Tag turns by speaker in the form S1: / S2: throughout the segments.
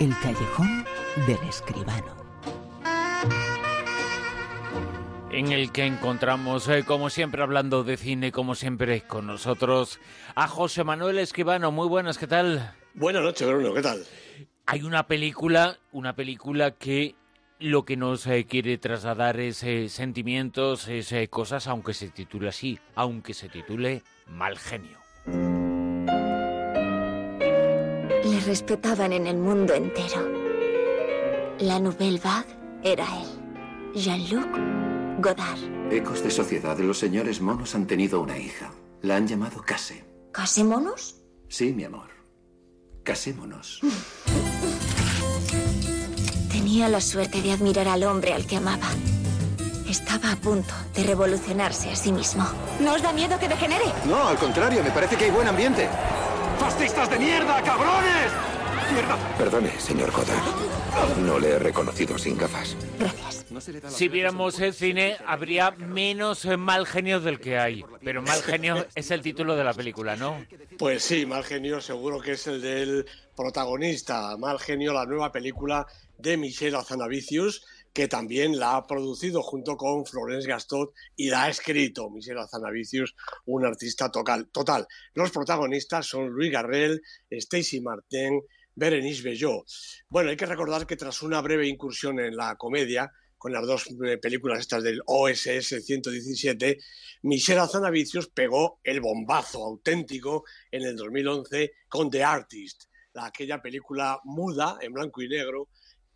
S1: El callejón del escribano.
S2: En el que encontramos, eh, como siempre, hablando de cine, como siempre, con nosotros a José Manuel Escribano. Muy buenas, ¿qué tal?
S3: Buenas noches, Bruno, ¿qué tal?
S2: Hay una película, una película que lo que nos eh, quiere trasladar es eh, sentimientos, es cosas, aunque se titule así, aunque se titule Mal Genio.
S4: Le respetaban en el mundo entero. La Nouvelle Vague era él, Jean-Luc Godard.
S5: Ecos de sociedad de los señores monos han tenido una hija. La han llamado Case.
S4: ¿Case monos?
S5: Sí, mi amor. Casémonos.
S4: Tenía la suerte de admirar al hombre al que amaba. Estaba a punto de revolucionarse a sí mismo. ¿No os da miedo que degenere?
S5: No, al contrario, me parece que hay buen ambiente.
S6: ¡Fascistas de mierda, cabrones! ¡Mierda!
S7: Perdone, señor Godard. No le he reconocido sin gafas.
S4: Gracias.
S2: Si viéramos el cine, habría menos eh, mal genio del que hay. Pero mal genio es el título de la película, ¿no?
S3: Pues sí, mal genio seguro que es el del protagonista. Mal genio, la nueva película de Michel Azanavicius, que también la ha producido junto con Florence Gastot y la ha escrito Michel Azanavicius, un artista total. total. Los protagonistas son Louis Garrel, Stacy Martin, Berenice Bejo. Bueno, hay que recordar que tras una breve incursión en la comedia, con las dos eh, películas estas del OSS 117, Michel Azanavicius pegó el bombazo auténtico en el 2011 con The Artist, la, aquella película muda en blanco y negro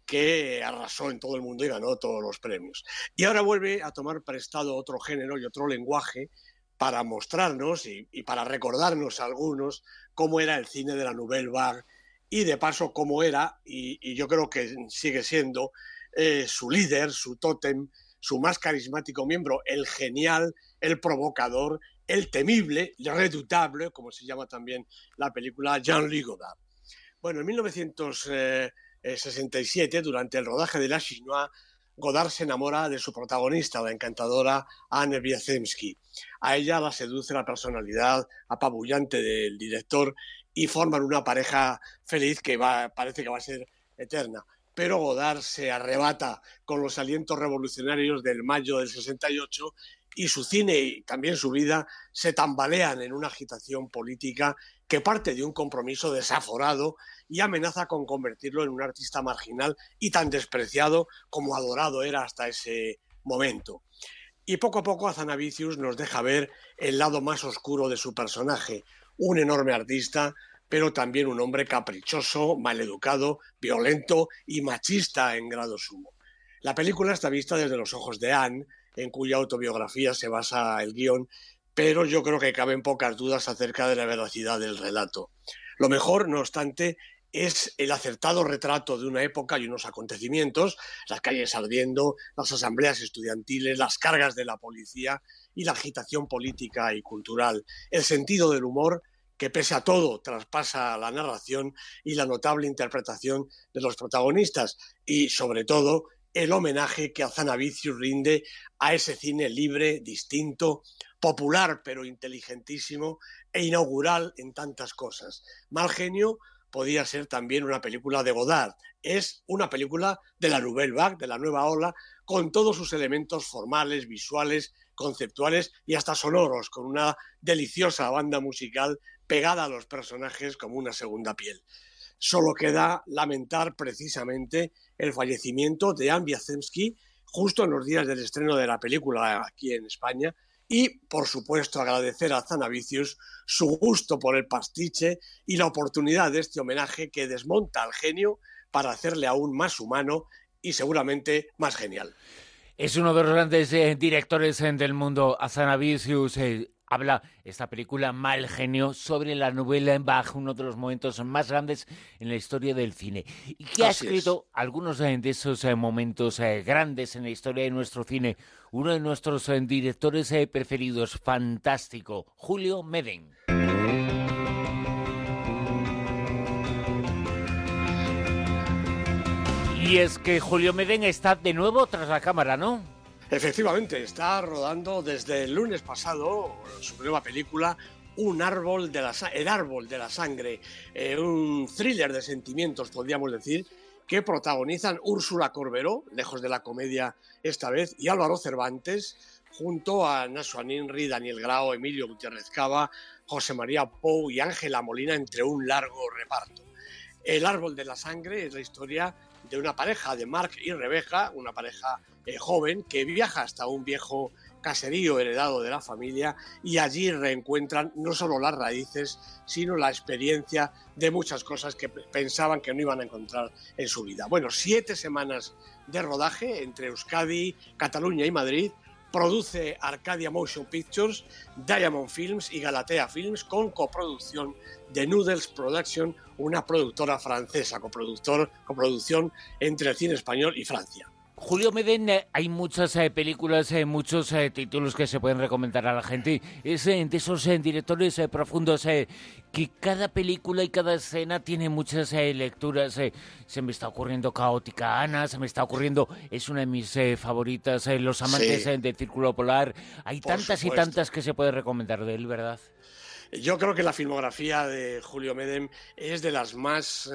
S3: que arrasó en todo el mundo y ganó todos los premios. Y ahora vuelve a tomar prestado otro género y otro lenguaje para mostrarnos y, para recordarnos a algunos cómo era el cine de la Nouvelle Vague y de paso cómo era, y, yo creo que sigue siendo, eh, su líder, su tótem, su más carismático miembro, el genial, el provocador, el temible, el redoutable, como se llama también la película Jean-Luc Godard. Bueno, en 1967, durante el rodaje de La Chinois, Godard se enamora de su protagonista, la encantadora Anne Wiazemski. A ella la seduce la personalidad apabullante del director y forman una pareja feliz que va, parece que va a ser eterna. Pero Godard se arrebata con los alientos revolucionarios del mayo del 68 y su cine y también su vida se tambalean en una agitación política que parte de un compromiso desaforado y amenaza con convertirlo en un artista marginal y tan despreciado como adorado era hasta ese momento. Y poco a poco Azanavicius nos deja ver el lado más oscuro de su personaje, un enorme artista, pero también un hombre caprichoso, maleducado, violento y machista en grado sumo. La película está vista desde los ojos de Anne, en cuya autobiografía se basa el guion, pero yo creo que caben pocas dudas acerca de la veracidad del relato. Lo mejor, no obstante, es el acertado retrato de una época y unos acontecimientos, las calles ardiendo, las asambleas estudiantiles, las cargas de la policía y la agitación política y cultural, el sentido del humor que pese a todo traspasa la narración y la notable interpretación de los protagonistas y sobre todo el homenaje que Azanavicius rinde a ese cine libre, distinto, popular pero inteligentísimo e inaugural en tantas cosas. Mal genio podía ser también una película de Godard. Es una película de la Nouvelle Vague, de la nueva ola, con todos sus elementos formales, visuales, conceptuales y hasta sonoros, con una deliciosa banda musical pegada a los personajes como una segunda piel. Solo queda lamentar precisamente el fallecimiento de Anne Wiazemski justo en los días del estreno de la película aquí en España y, por supuesto, agradecer a Zanavicius su gusto por el pastiche y la oportunidad de este homenaje que desmonta al genio para hacerle aún más humano y seguramente más genial.
S2: Es uno de los grandes eh, directores eh, del mundo, Azanavicius. Eh, habla esta película Mal Genio sobre la novela en Bach, uno de los momentos más grandes en la historia del cine. Y que ha escrito algunos de esos momentos grandes en la historia de nuestro cine. Uno de nuestros directores preferidos, fantástico, Julio Meden. Y es que Julio Meden está de nuevo tras la cámara, ¿no?
S3: Efectivamente, está rodando desde el lunes pasado su nueva película un árbol de la, el árbol de la sangre, eh, un thriller de sentimientos, podríamos decir, que protagonizan Úrsula Corberó, lejos de la comedia esta vez, y Álvaro Cervantes, junto a Naso Ninri, Daniel Grau, Emilio Gutiérrez Cava, José María Pou y Ángela Molina, entre un largo reparto. El árbol de la sangre es la historia de una pareja, de Mark y Rebeca, una pareja eh, joven que viaja hasta un viejo caserío heredado de la familia y allí reencuentran no solo las raíces, sino la experiencia de muchas cosas que pensaban que no iban a encontrar en su vida. Bueno, siete semanas de rodaje entre Euskadi, Cataluña y Madrid produce Arcadia Motion Pictures, Diamond Films y Galatea Films con coproducción de Noodles Production, una productora francesa, coproductor, coproducción entre el cine español y Francia.
S2: Julio Meden, eh, hay muchas eh, películas, eh, muchos títulos que se pueden recomendar a la gente. Es de esos directores profundos que cada película y cada escena tiene muchas lecturas. se me está ocurriendo Caótica Ana, se me está ocurriendo, es una de mis favoritas, Los Amantes del Círculo Polar. Hay tantas y tantas que se puede recomendar de él, ¿verdad?
S3: Yo creo que la filmografía de Julio Medem es de las más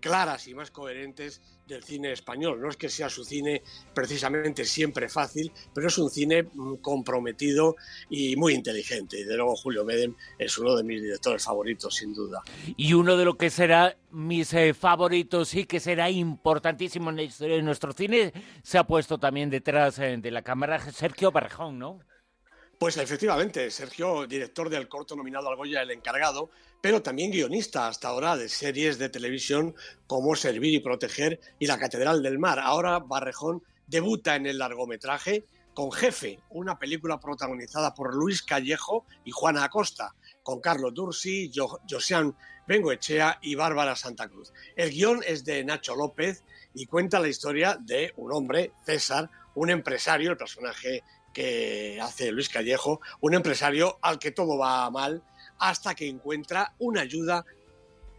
S3: claras y más coherentes del cine español. No es que sea su cine precisamente siempre fácil, pero es un cine mm, comprometido y muy inteligente. Y de luego Julio Medem es uno de mis directores favoritos, sin duda.
S2: Y uno de lo que será mis eh, favoritos y que será importantísimo en la historia de nuestro cine, se ha puesto también detrás eh, de la cámara Sergio Barrejón, ¿no?
S3: Pues efectivamente, Sergio, director del corto nominado al Goya El Encargado, pero también guionista hasta ahora de series de televisión como Servir y Proteger y La Catedral del Mar. Ahora Barrejón debuta en el largometraje con Jefe, una película protagonizada por Luis Callejo y Juana Acosta, con Carlos Dursi, Josian Bengoechea y Bárbara Santa Cruz. El guion es de Nacho López y cuenta la historia de un hombre, César, un empresario, el personaje que hace Luis Callejo, un empresario al que todo va mal hasta que encuentra una ayuda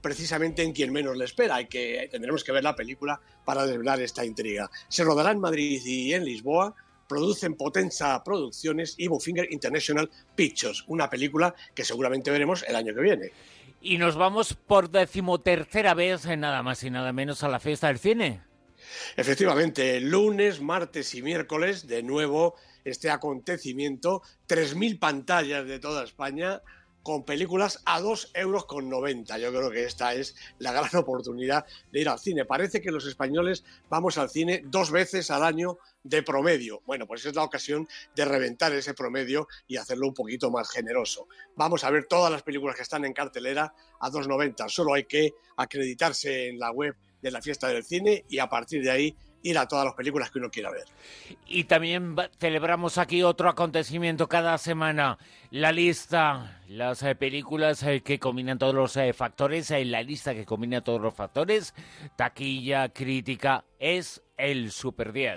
S3: precisamente en quien menos le espera y que tendremos que ver la película para desvelar esta intriga. Se rodará en Madrid y en Lisboa, producen Potenza Producciones y Bufinger International Pictures, una película que seguramente veremos el año que viene.
S2: Y nos vamos por decimotercera vez, nada más y nada menos, a la fiesta del cine.
S3: Efectivamente, lunes, martes y miércoles, de nuevo, este acontecimiento, 3.000 pantallas de toda España con películas a 2 euros con 90. Yo creo que esta es la gran oportunidad de ir al cine. Parece que los españoles vamos al cine dos veces al año de promedio. Bueno, pues es la ocasión de reventar ese promedio y hacerlo un poquito más generoso. Vamos a ver todas las películas que están en cartelera a 2,90. Solo hay que acreditarse en la web de la fiesta del cine y a partir de ahí ir a todas las películas que uno quiera ver.
S2: Y también celebramos aquí otro acontecimiento cada semana, la lista, las eh, películas eh, que combinan todos los eh, factores, la lista que combina todos los factores, taquilla, crítica, es el Super 10.